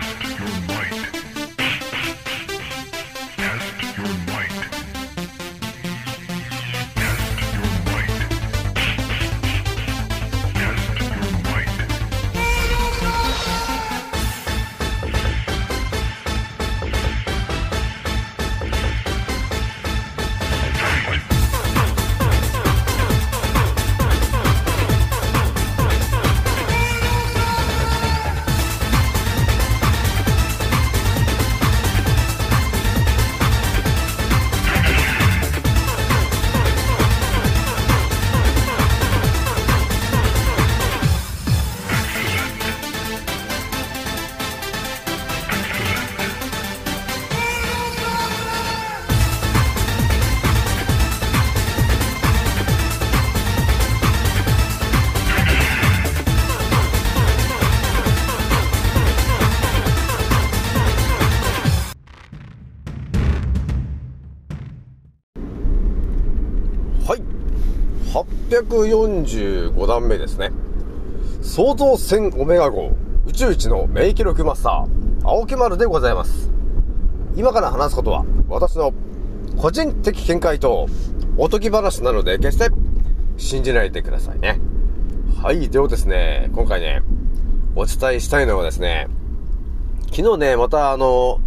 Test your might. 845段目ですね。創造船オメガ号宇宙一の名記録マスター、青木丸でございます。今から話すことは、私の個人的見解とおとぎ話なので、決して信じないでくださいね。はい。ではですね、今回ね、お伝えしたいのはですね、昨日ね、またあの、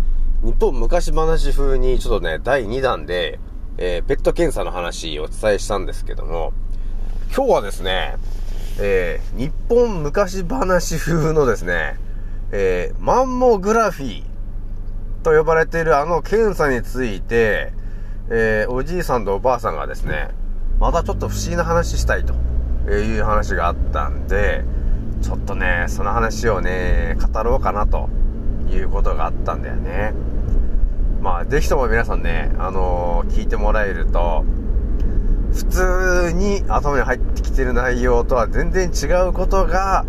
日本昔話風にちょっとね、第2弾で、えーペット検査の話をお伝えしたんですけども、今日はですね、えー日本昔話風のですね、えーマンモグラフィーと呼ばれているあの検査について、えーおじいさんとおばあさんがですね、またちょっと不思議な話したいという話があったんで、ちょっとね、その話をね、語ろうかなということがあったんだよね。まあ、ぜひとも皆さんね、あのー聞いてもらえると、普通に頭に入ってきてる内容とは全然違うことが、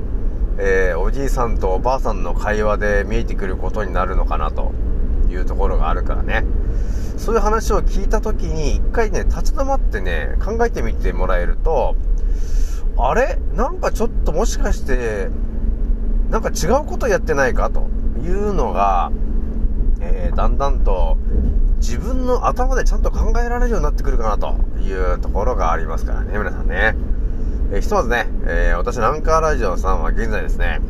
えーおじいさんとおばあさんの会話で見えてくることになるのかなというところがあるからね。そういう話を聞いた時に、一回ね、立ち止まってね、考えてみてもらえると、あれ？なんかちょっともしかして、なんか違うことやってないかというのが、えーだんだんと自分の頭でちゃんと考えられるようになってくるかなというところがありますからね、皆さんね。えひとまずね、えー私のアンカーラジオさんは現在ですね、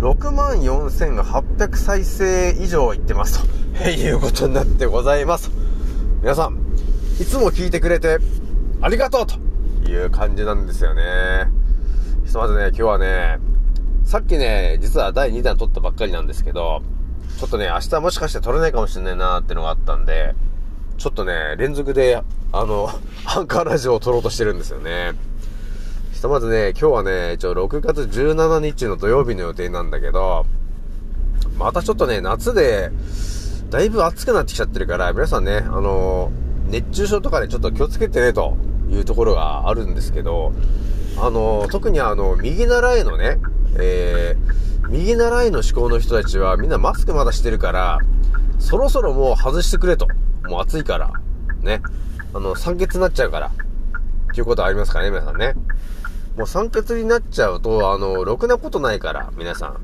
64,800再生以上いってますと いうことになってございます。皆さん、いつも聞いてくれてありがとうという感じなんですよね。ひとまずね、今日はね、さっきね、実は第2弾撮ったばっかりなんですけど、ちょっとね、明日もしかして撮れないかもしれないなーってのがあったんで、ちょっとね、連続で、あの、アンカーラジオを撮ろうとしてるんですよね。ひとまずね、今日はね、一応6月17日の土曜日の予定なんだけど、またちょっとね、夏で、だいぶ暑くなってきちゃってるから、皆さんね、あの熱中症とかでちょっと気をつけてね、というところがあるんですけど、あの特にあの、右習いのね、えー、右習いの思考の人たちはみんなマスクまだしてるから、そろそろもう外してくれと。もう暑いから。ね。あの、酸欠になっちゃうから。っていうことありますかね、皆さんね。もう酸欠になっちゃうと、あの、ろくなことないから、皆さん。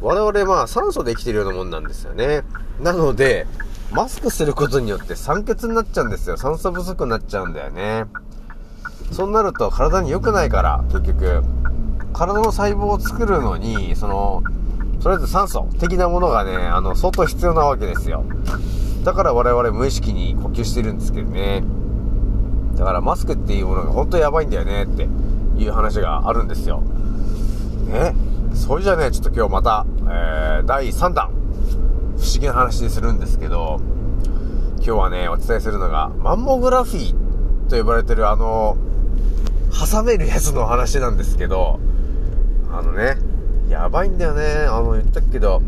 我々まあ酸素で生きてるようなもんなんですよね。なので、マスクすることによって酸欠になっちゃうんですよ。酸素不足になっちゃうんだよね。そうなると体に良くないから、結局。体の細胞を作るのに、その、とりあえず酸素的なものがね、あの、相当必要なわけですよ。だから我々無意識に呼吸してるんですけどね。だからマスクっていうものが本当やばいんだよねっていう話があるんですよ。ね。それじゃね、ちょっと今日また、えー、第3弾、不思議な話にするんですけど、今日はね、お伝えするのが、マンモグラフィーと呼ばれてるあの、挟めるやつの話なんですけど、あのね、やばいんだよね。あの、言ったけど、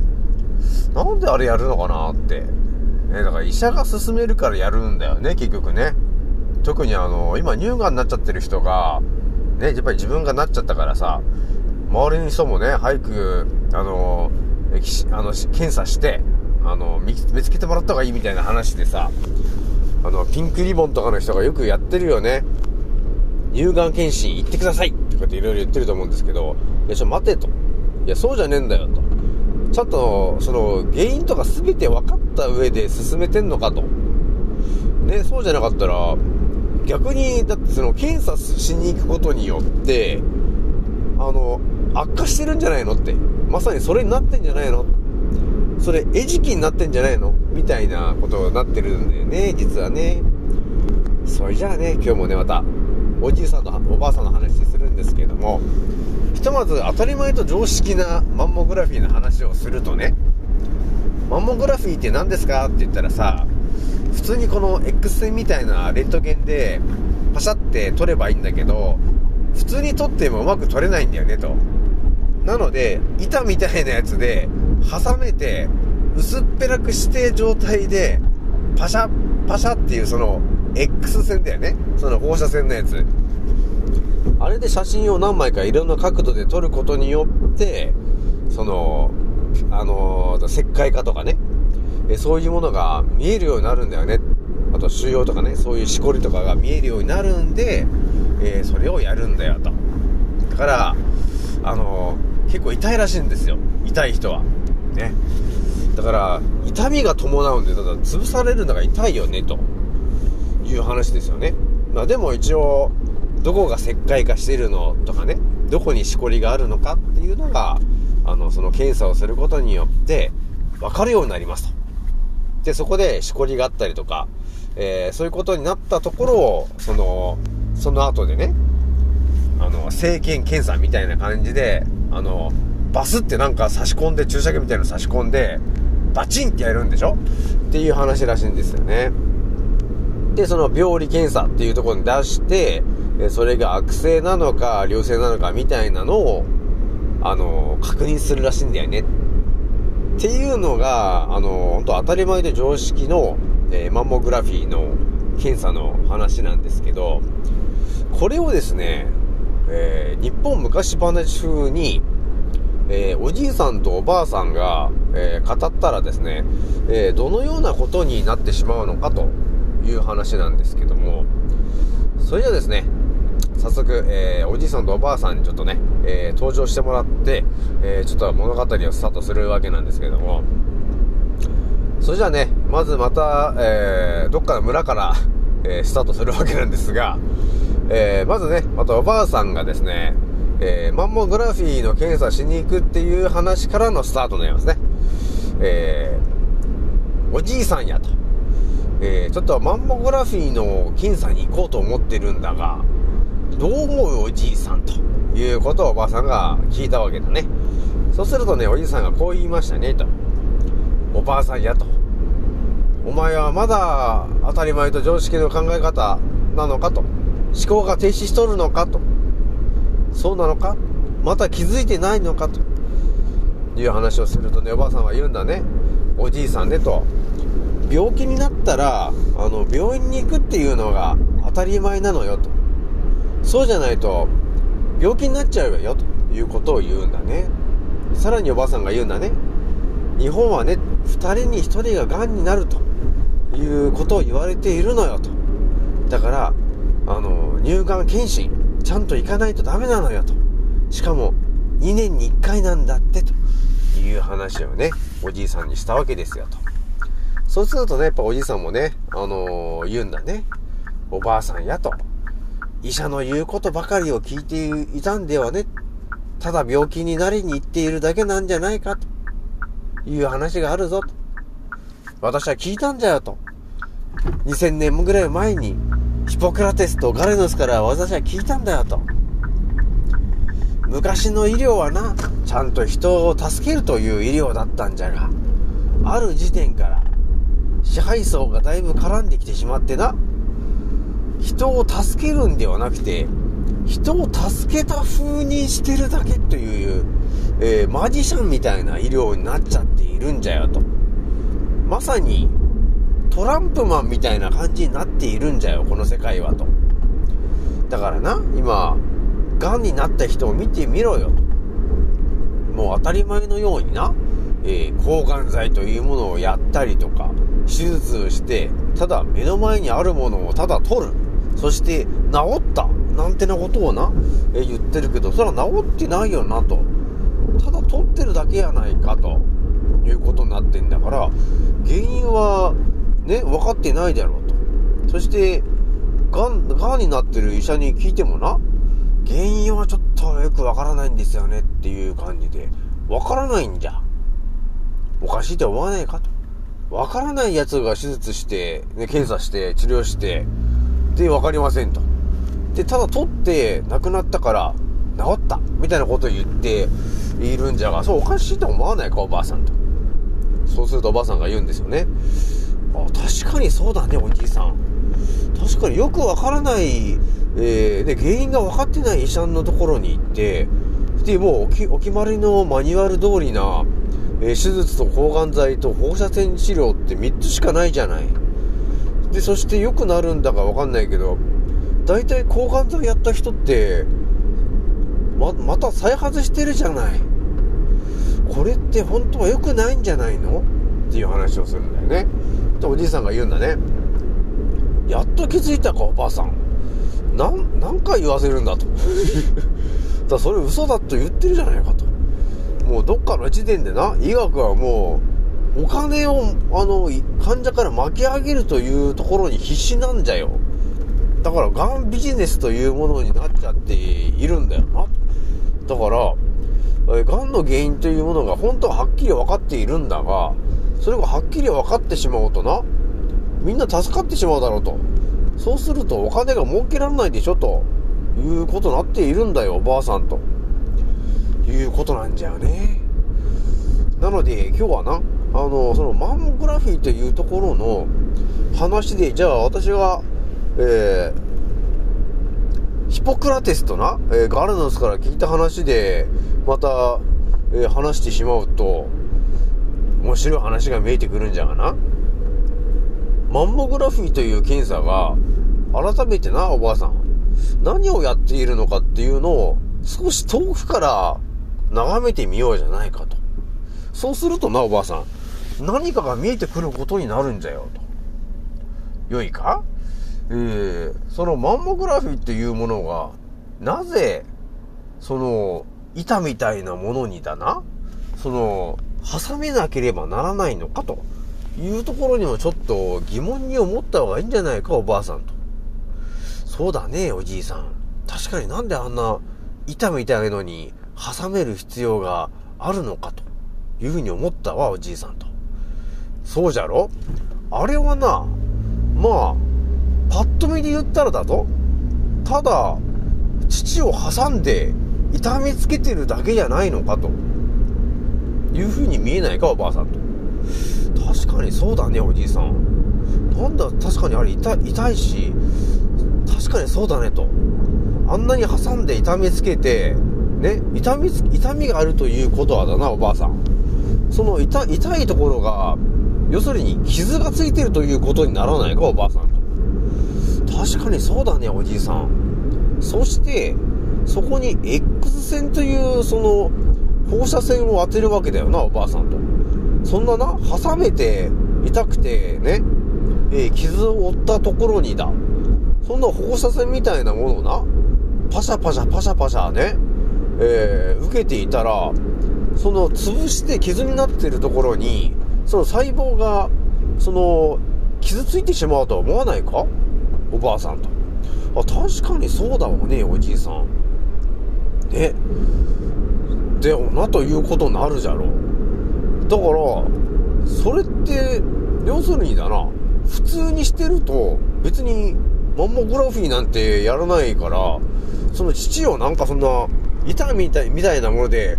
なんであれやるのかなって。ね、だから医者が勧めるからやるんだよね、結局ね。特にあの、今乳がんになっちゃってる人が、ね、やっぱり自分がなっちゃったからさ、周りの人もね、早く、あの、あの、検査して、あの、見見つけてもらった方がいいみたいな話でさ、あの、ピンクリボンとかの人がよくやってるよね。乳がん検診行ってくださいとかっていろいろ言ってると思うんですけど、いや、ちょ、待てと。いや、そうじゃねえんだよ、と。ちゃんと、その、原因とか全て分かった上で進めてんのかと。ね、そうじゃなかったら、逆に、だってその、検査しに行くことによって、あの、悪化してるんじゃないのって。まさにそれになってんじゃないのそれ、餌食になってんじゃないのみたいなことになってるんだよね、実はね。それじゃあね、今日もね、また、おじいさんとおばあさんの話するんですけども、ひとまず当たり前と常識なマンモグラフィーの話をするとね、マンモグラフィーって何ですかって言ったらさ、普通にこの X 線みたいなレントゲンでパシャって撮ればいいんだけど、普通に撮ってもうまく撮れないんだよねと。なので、板みたいなやつで挟めて、薄っぺらくして状態で、パシャッパシャっていうその X 線だよね。その放射線のやつ。あれで写真を何枚かいろんな角度で撮ることによって、その、あの、石灰化とかね、えそういうものが見えるようになるんだよね。あと腫瘍とかね、そういうしこりとかが見えるようになるんで、えーそれをやるんだよと。だから、あの結構痛いらしいんですよ。痛い人は。ね。だから、痛みが伴うんで、ただ潰されるのが痛いよね、という話ですよね。まあでも一応、どこが石灰化してるのとかね、どこにしこりがあるのかっていうのが、あの、その検査をすることによって、分かるようになりますと。で、そこでしこりがあったりとか、えーそういうことになったところを、その、その後でね、あの、生検検査みたいな感じで、あの、バスってなんか差し込んで、注射器みたいなの差し込んで、バチンってやるんでしょ？っていう話らしいんですよね。で、その病理検査っていうところに出して、それが悪性なのか、良性なのかみたいなのを、あの、確認するらしいんだよね。っていうのが、あの、本当当たり前で常識の、えマンモグラフィーの検査の話なんですけど、これをですね、えー日本昔話風に、えーおじいさんとおばあさんが、え語ったらですね、えどのようなことになってしまうのかという話なんですけども、それじゃあですね、早速、えーおじいさんとおばあさんにちょっとね、えー登場してもらって、えーちょっと物語をスタートするわけなんですけども、それじゃあね、まずまた、えーどっかの村から、えースタートするわけなんですが、えーまずね、またおばあさんがですね、えーマンモグラフィーの検査しに行くっていう話からのスタートになりますね。えーおじいさんやと。えーちょっとマンモグラフィーの検査に行こうと思ってるんだが、どう思うおじいさんということをおばあさんが聞いたわけだね。そうするとね、おじいさんがこう言いましたね、と。おばあさんやと。お前はまだ当たり前と常識の考え方なのかと。思考が停止しとるのかと。そうなのかまた気づいてないのかと。いう話をするとね、おばあさんは言うんだね。おじいさんねと。病気になったら、あの、病院に行くっていうのが当たり前なのよと。そうじゃないと、病気になっちゃうわよということを言うんだね。さらにおばあさんが言うんだね。日本はね、二人に一人が癌になるということを言われているのよと。だから、あの、乳がん検診、ちゃんと行かないとダメなのよと。しかも、2年に1回なんだってという話をね、おじいさんにしたわけですよと。そうするとね、やっぱおじさんもね、あの言うんだね。おばあさんやと。医者の言うことばかりを聞いていたんではね、ただ病気になりに行っているだけなんじゃないかという話があるぞと。私は聞いたんだよと。2000年ぐらい前にヒポクラテスとガレノスから私は聞いたんだよと。昔の医療はな、ちゃんと人を助けるという医療だったんじゃが、ある時点から支配層がだいぶ絡んできてしまってな、人を助けるんではなくて、人を助けた風にしてるだけという、えーマジシャンみたいな医療になっちゃっているんじゃよと。まさに、トランプマンみたいな感じになっているんじゃよ、この世界はと。だからな、今、癌になった人を見てみろよと。もう当たり前のようにな、えー抗がん剤というものをやったりとか、手術をして、ただ目の前にあるものをただ取る。そして、治ったなんてなことをな、え言ってるけど、それは治ってないよなと。ただ取ってるだけやないかということになってんだから、原因は、ね、分かってないだろうと。そして、がん、がんになってる医者に聞いてもな、原因はちょっとよくわからないんですよねっていう感じで、わからないんじゃ。おかしいと思わないかと。わからない奴が手術して、ね、検査して、治療して、で、わかりませんと。で、ただ取って亡くなったから、治ったみたいなことを言っているんじゃが、そうおかしいと思わないか、おばあさんと。そうするとおばあさんが言うんですよね。あ、確かにそうだね、おじいさん。確かによくわからない、えー、で、原因が分かってない医者のところに行って、で、もうお決まりのマニュアル通りな、えー手術と抗がん剤と放射線治療って3つしかないじゃない。で、そして良くなるんだかわかんないけど、大体抗がん剤やった人って、ま、また再発してるじゃない。これって本当は良くないんじゃないの？っていう話をするんだよね。で、おじいさんが言うんだね。やっと気づいたか、おばあさん。なん、何回言わせるんだと。だそれ嘘だと言ってるじゃないかと。もうどっかの時点でな、医学はもう、お金を、あの、患者から巻き上げるというところに必死なんじゃよ。だから、がんビジネスというものになっちゃっているんだよな。だから、えがんの原因というものが本当ははっきり分かっているんだが、それがはっきり分かってしまうとな、みんな助かってしまうだろうと。そうするとお金が儲けられないでしょということになっているんだよ、おばあさんと。いうことなんじゃよね。なので、今日はな、あの、そのマンモグラフィーというところの話で、じゃあ私が、えー、ヒポクラテスとな、えーガルノスから聞いた話で、また、えー話してしまうと、面白い話が見えてくるんじゃがな。マンモグラフィーという検査が、改めてな、おばあさん、何をやっているのかっていうのを、少し遠くから眺めてみようじゃないかと。そうするとな、おばあさん、何かが見えてくることになるんじゃよ、と。良いか？えー、そのマンモグラフィーっていうものが、なぜ、その、板みたいなものにだな、その、挟めなければならないのかというところにもちょっと疑問に思った方がいいんじゃないか、おばあさんと。そうだね、おじいさん。確かになんであんな板みたいのに挟める必要があるのかというふうに思ったわ、おじいさんと。そうじゃろ？あれはな、まあ、パッと見で言ったらだと、ただ、父を挟んで痛めつけてるだけじゃないのかというふうに見えないか、おばあさんと。確かにそうだね、おじいさん。なんだ、確かにあれ痛痛いし、確かにそうだねと。あんなに挟んで痛めつけて、ね、痛み、痛みがあるということはだな、おばあさん。その痛、痛いところが、要するに傷がついてるということにならないか、おばあさんと。確かにそうだね、おじいさん。そして、そこに X 線という、その、放射線を当てるわけだよな、おばあさんと。そんなな、挟めて、痛くて、ね、えー傷を負ったところにだ。そんな放射線みたいなものをな、パシャパシャパシャパシャね、えー受けていたら、その潰して傷になってるところに、その細胞が、その、傷ついてしまうとは思わないか？おばあさんと。あ、確かにそうだわね、おじいさん。ね。でもなということになるじゃろだから、それって、要するにだな、普通にしてると、別に、マンモグラフィーなんてやらないから、その父をなんかそんな、板みたい、みたいなもので、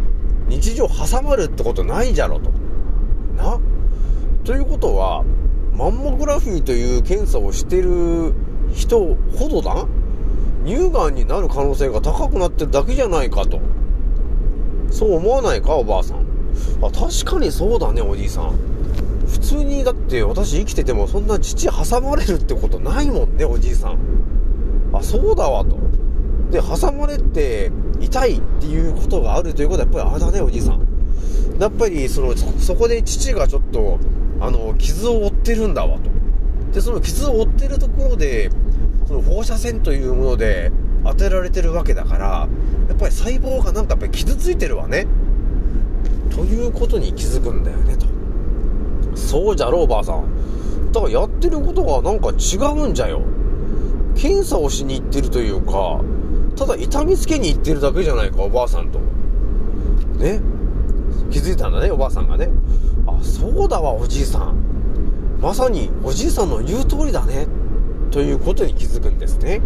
日常挟まるってことないじゃろと。な？ということは、マンモグラフィーという検査をしてる人ほどだ乳がんになる可能性が高くなってるだけじゃないかと。そう思わないか、おばあさん。あ、確かにそうだね、おじいさん。普通に、だって私生きててもそんな父挟まれるってことないもんね、おじいさん。あ、そうだわ、と。で、挟まれて痛いっていうことがあるということは、やっぱりあれだね、おじいさん。やっぱり、その、そそこで父がちょっと、あの、傷を負ってるんだわ、と。で、その傷を負ってるところで、その放射線というもので当てられてるわけだから、やっぱり細胞がなんかやっぱり傷ついてるわね。ということに気づくんだよねとそうじゃろおばあさんだからやってることがなんか違うんじゃよ検査をしに行ってるというかただ痛みつけに行ってるだけじゃないかおばあさんと。ね？気づいたんだねおばあさんがね。あそうだわおじいさん。まさにおじいさんの言う通りだね。ということに気づくんですね。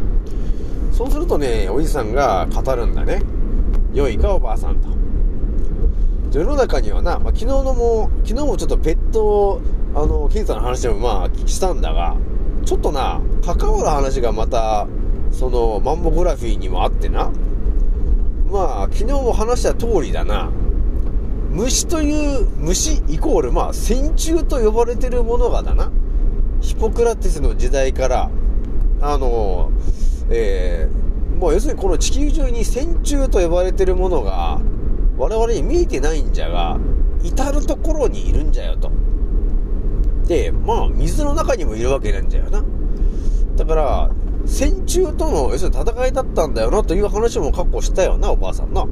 そうするとねおじいさんが語るんだね。良いかおばあさんと。世の中にはな、まあ、昨日のも昨日もちょっとペットあの検査の話もまあしたんだがちょっとな関わる話がまたそのマンモグラフィーにもあってな。まあ昨日も話した通りだな。虫という虫イコールまあ線虫と呼ばれてるものがだな。ヒポクラテスの時代からあのえー、もう要するにこの地球上に線虫と呼ばれてるものが我々に見えてないんじゃが至るところにいるんじゃよと。でまあ水の中にもいるわけなんじゃよな。だから線虫との要するに戦いだったんだよなという話も過去したよなおばあさんな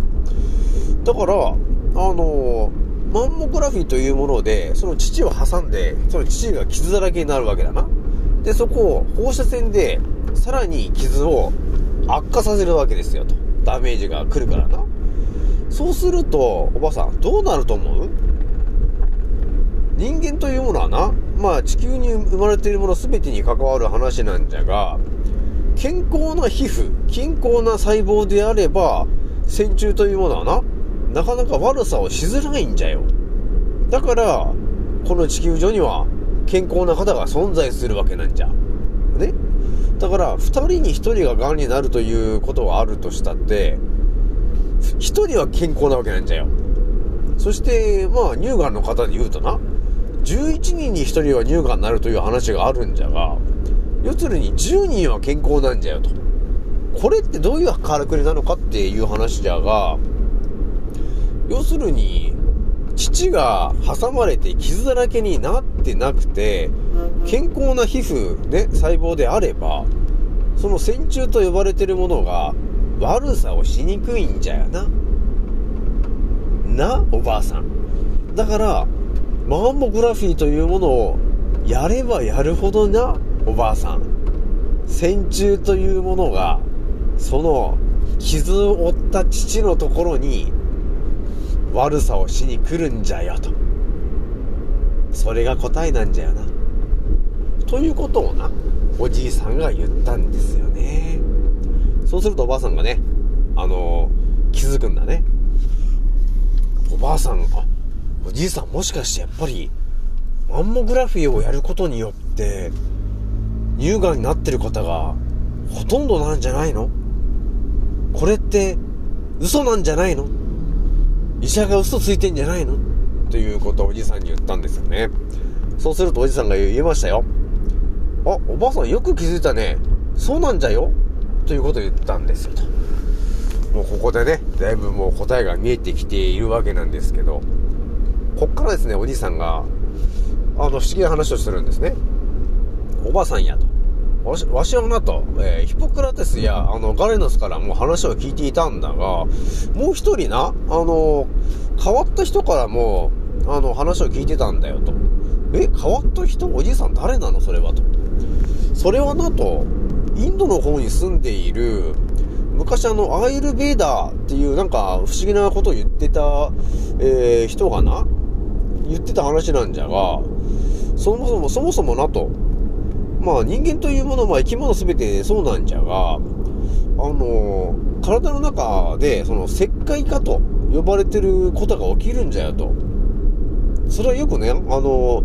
だからあのマンモグラフィーというもので、その父を挟んで、その父が傷だらけになるわけだな。で、そこを放射線で、さらに傷を悪化させるわけですよ、と。ダメージが来るからな。そうすると、おばさん、どうなると思う？人間というものはな、まあ地球に生まれているもの全てに関わる話なんじゃが、健康な皮膚、健康な細胞であれば、線虫というものはな、なかなか悪さをしづらいんじゃよ。だから、この地球上には健康な方が存在するわけなんじゃ。ね？だから、二人に一人が癌になるということはあるとしたって、一人は健康なわけなんじゃよ。そして、まあ、乳がんの方で言うとな、11人に1人は乳がんになるという話があるんじゃが、要するに10人は健康なんじゃよと。これってどういうからくりなのかっていう話じゃが、要するに、父が挟まれて傷だらけになってなくて、健康な皮膚、ね、細胞であれば、その線虫と呼ばれてるものが悪さをしにくいんじゃよな。な、おばあさん。だから、マンモグラフィーというものをやればやるほどな、おばあさん。線虫というものが、その傷を負った父のところに悪さをしに来るんじゃよと。それが答えなんじゃよな。ということをな、おじいさんが言ったんですよね。そうするとおばあさんがね、あの気づくんだね。おばあさん、あ、おじいさんもしかしてやっぱり、マンモグラフィーをやることによって、乳がんになってる方が、ほとんどなんじゃないの？これって、嘘なんじゃないの？医者が嘘ついてんじゃないの？ということをおじさんに言ったんですよね。そうするとおじさんが言いましたよ。あ、おばあさんよく気づいたね。そうなんじゃよ？ということを言ったんですよと。もうここでね、だいぶもう答えが見えてきているわけなんですけど、こっからですね、おじさんが、あの、不思議な話をするんですね。おばあさんやと。わし、わしはなと、えーヒポクラテスや、あの、ガレノスからも話を聞いていたんだが、もう一人な、あの、変わった人からも、あの、話を聞いてたんだよと。え、変わった人？おじいさん誰なの？それはと。それはなと、インドの方に住んでいる、昔あの、アイルベーダーっていうなんか不思議なことを言ってた、えー人がな、言ってた話なんじゃが、そもそも、そもそもなと、まあ人間というものは生き物すべてそうなんじゃが、あの体の中でその石灰化と呼ばれてることが起きるんじゃよと。それはよくね、あの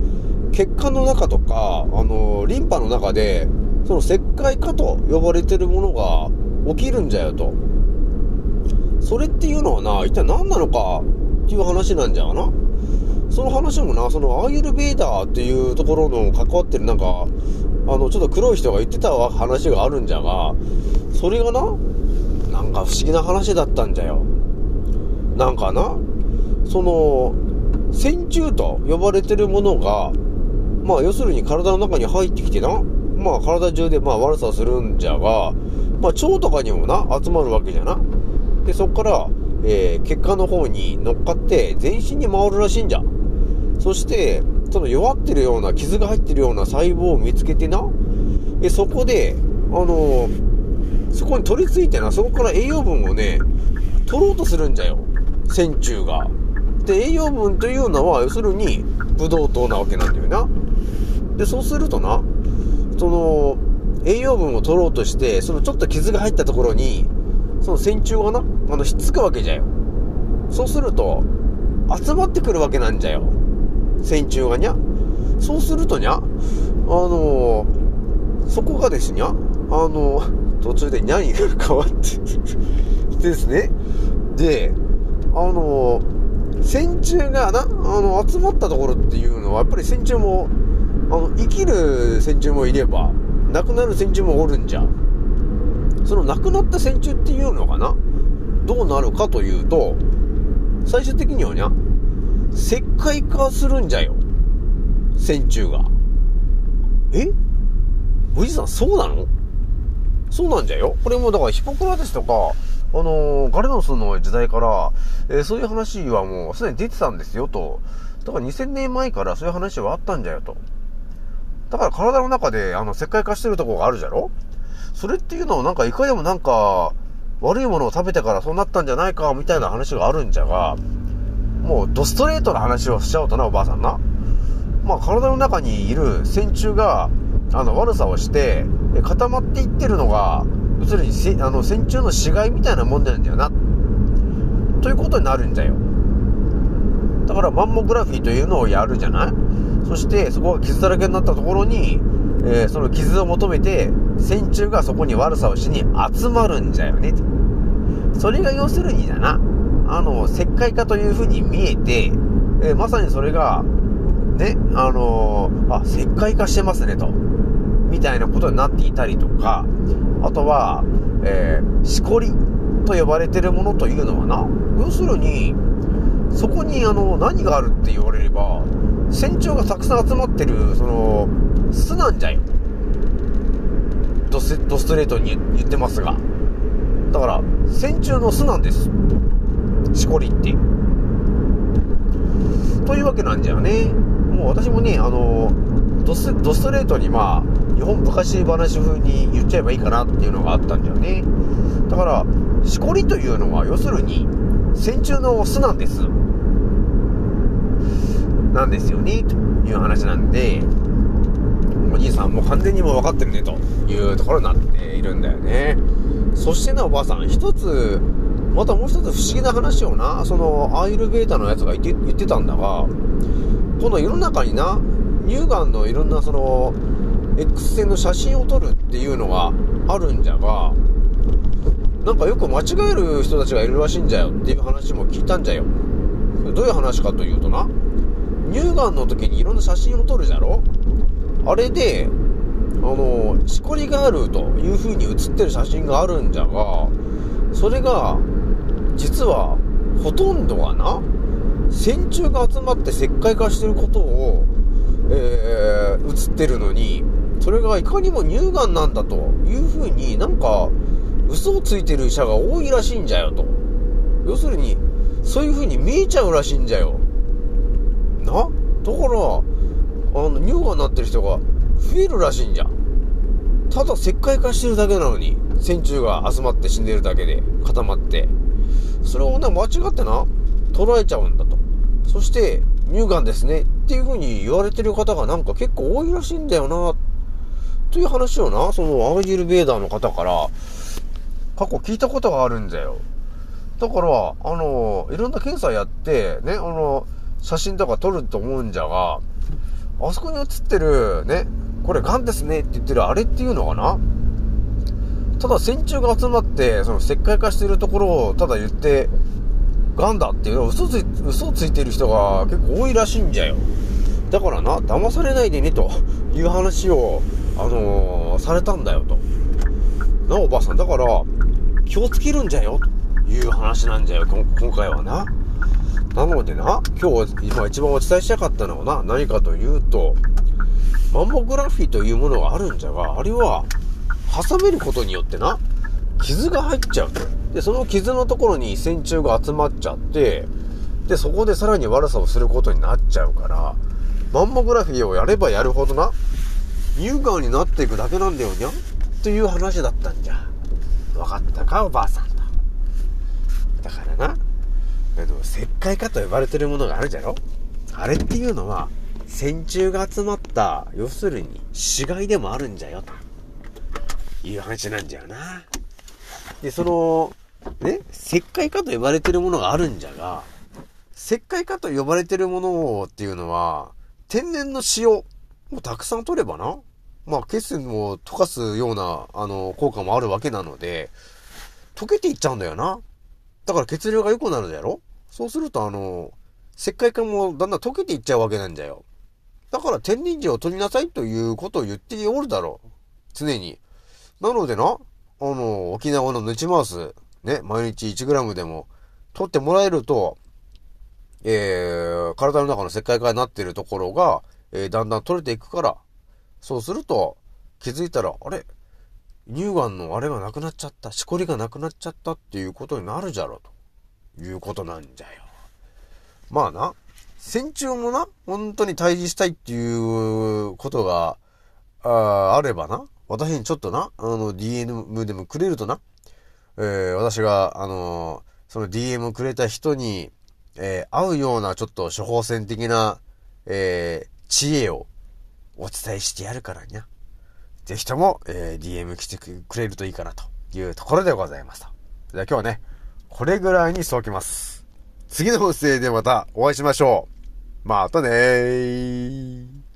血管の中とか、あのリンパの中で、その石灰化と呼ばれてるものが起きるんじゃよと。それっていうのはな、一体何なのかっていう話なんじゃな。その話もな、そのアーユルベーダーっていうところの関わってるなんか、の、ちょっと黒い人が言ってた話があるんじゃが、それがな、なんか不思議な話だったんじゃよ。なんかな、その、線虫と呼ばれてるものが、まあ要するに体の中に入ってきてな、まあ体中でまあ悪さするんじゃが、まあ腸とかにもな、集まるわけじゃな。で、そっからえー血管の方に乗っかって全身に回るらしいんじゃ。そして、その弱ってるような、傷が入ってるような細胞を見つけてな、えそこで、あのーそこに取り付いてな、そこから栄養分をね、取ろうとするんじゃよ。線虫が。で、栄養分というのは、要するに、ブドウ糖なわけなんだよな。で、そうするとな、その、栄養分を取ろうとして、そのちょっと傷が入ったところに、その線虫がな、あの、ひっつくわけじゃよ。そうすると、集まってくるわけなんじゃよ。線虫がにゃ。そうするとにゃ、あのそこがですにゃ、あの途中で何が変わってですね。で、あの線虫がな、あの、集まったところっていうのは、やっぱり線虫も、あの、生きる線虫もいれば、亡くなる線虫もおるんじゃ。その亡くなった線虫っていうのかなどうなるかというと、最終的にはにゃ、石灰化するんじゃよ。線虫が。え？おじさん、そうなの？そうなんじゃよ。これもだからヒポクラテスとか、あのーガレノスの時代から、えーそういう話はもうすでに出てたんですよと。だから2000年前からそういう話はあったんじゃよと。だから体の中であの石灰化してるとこがあるじゃろ？それっていうのをなんかいかにもなんか悪いものを食べてからそうなったんじゃないかみたいな話があるんじゃが、もうドストレートな話をしちゃおうとな、おばあさんな。まあ体の中にいる線虫が、あの悪さをして、固まっていってるのが、要するにせあの線虫の死骸みたいなもんなんだよな。ということになるんだよ。だからマンモグラフィーというのをやるじゃない？そしてそこが傷だらけになったところに、えーその傷を求めて線虫がそこに悪さをしに集まるんじゃよね。それが要するにだな、あの、石灰化という風に見えて、えまさにそれが、ね、あのーあ、石灰化してますねと。みたいなことになっていたりとか、あとは、えー、しこりと呼ばれてるものというのはな、要するに、そこにあの、何があるって言われれば、線虫がたくさん集まってる、その、巣なんじゃよ。ドスドストレートに言ってますが。だから、線虫の巣なんです。しこりって。というわけなんじゃね。もう私もね、あの、ドスドストレートにまあ、日本昔話風に言っちゃえばいいかなっていうのがあったんだよね。だから、しこりというのは、要するに、線虫の巣なんです。なんですよね、という話なんで、おじいさんもう完全にもう分かってるね、というところになっているんだよね。そしてね、おばあさん、一つ、またもう一つ不思議な話をな、その、アイルベータのやつが言って言ってたんだが、この世の中にな、乳がんのいろんなその、X 線の写真を撮るっていうのがあるんじゃが、なんかよく間違える人たちがいるらしいんじゃよっていう話も聞いたんじゃよ。どういう話かというとな、乳がんの時にいろんな写真を撮るじゃろ？あれで、あの、しこりがあるという風に写ってる写真があるんじゃが、それが、実は、ほとんどがな、線虫が集まって石灰化してることを、えー、写ってるのに、それがいかにも乳がんなんだという風になんか、嘘をついてる医者が多いらしいんじゃよと。要するに、そういう風に見えちゃうらしいんじゃよ。な？だから、あの、乳がんになってる人が増えるらしいんじゃ。ただ石灰化してるだけなのに、線虫が集まって死んでるだけで固まって。それをね、間違ってな、捉えちゃうんだと。そして、乳がんですねっていう風に言われてる方がなんか結構多いらしいんだよな、という話をな、そのアージルベーダーの方から、過去聞いたことがあるんだよ。だから、あの、いろんな検査やって、ね、あの、写真とか撮ると思うんじゃが、あそこに写ってる、ね、これ癌ですねって言ってるあれっていうのかなただ線虫が集まって、その石灰化してるところをただ言って、癌だっていうのを嘘つい、嘘ついてる人が結構多いらしいんじゃよ。だからな、騙されないでね、という話を、あのーされたんだよ、と。な、おばあさん。だから、気をつけるんじゃよ、という話なんじゃよ、今回はな。なのでな、今日、今一番お伝えしたかったのはな、何かというと、マンモグラフィーというものがあるんじゃが、あれは、挟めることによってな、傷が入っちゃうと。で、その傷のところに線虫が集まっちゃって、で、そこでさらに悪さをすることになっちゃうから、マンモグラフィーをやればやるほどな、乳がんになっていくだけなんだよにゃんっていう話だったんじゃ。わかったか、おばあさんと。だからな、あの、石灰化と呼ばれてるものがあるじゃろ？あれっていうのは、線虫が集まった、要するに死骸でもあるんじゃよ、という話なんじゃよな。で、その、ね、石灰化と呼ばれてるものがあるんじゃが、石灰化と呼ばれてるものっていうのは、天然の塩をたくさん取ればな、まあ、血栓を溶かすような、あの、効果もあるわけなので、溶けていっちゃうんだよな。だから血流が良くなるだろそうすると、あの、石灰化もだんだん溶けていっちゃうわけなんじゃよ。だから天然塩を取りなさいということを言っておるだろう。常に。なのでな、あの、沖縄のヌチマウス、ね、毎日 1g でも取ってもらえると、えー、体の中の石灰化になっているところが、えー、だんだん取れていくから、そうすると、気づいたら、あれ？乳がんのあれがなくなっちゃった、しこりがなくなっちゃったっていうことになるじゃろ、ということなんじゃよ。まあな、線虫もな、本当に退治したいっていうことが、ああればな、私にちょっとな、あの、DM でもくれるとな、えー私が、あのーその DM くれた人に、えー合うようなちょっと処方箋的な、えー知恵をお伝えしてやるからにゃ。ぜひとも、えー DM 来てくれるといいかなというところでございますと。じゃあ今日はね、これぐらいにしておきます。次の音声でまたお会いしましょう。またねー。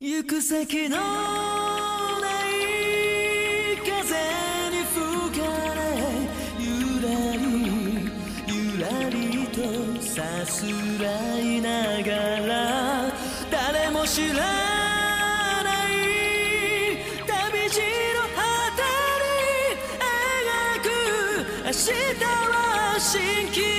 行く先のない風に吹かれゆらりゆらりとさすらいながら誰も知らない旅路の果てに描く明日は蜃気楼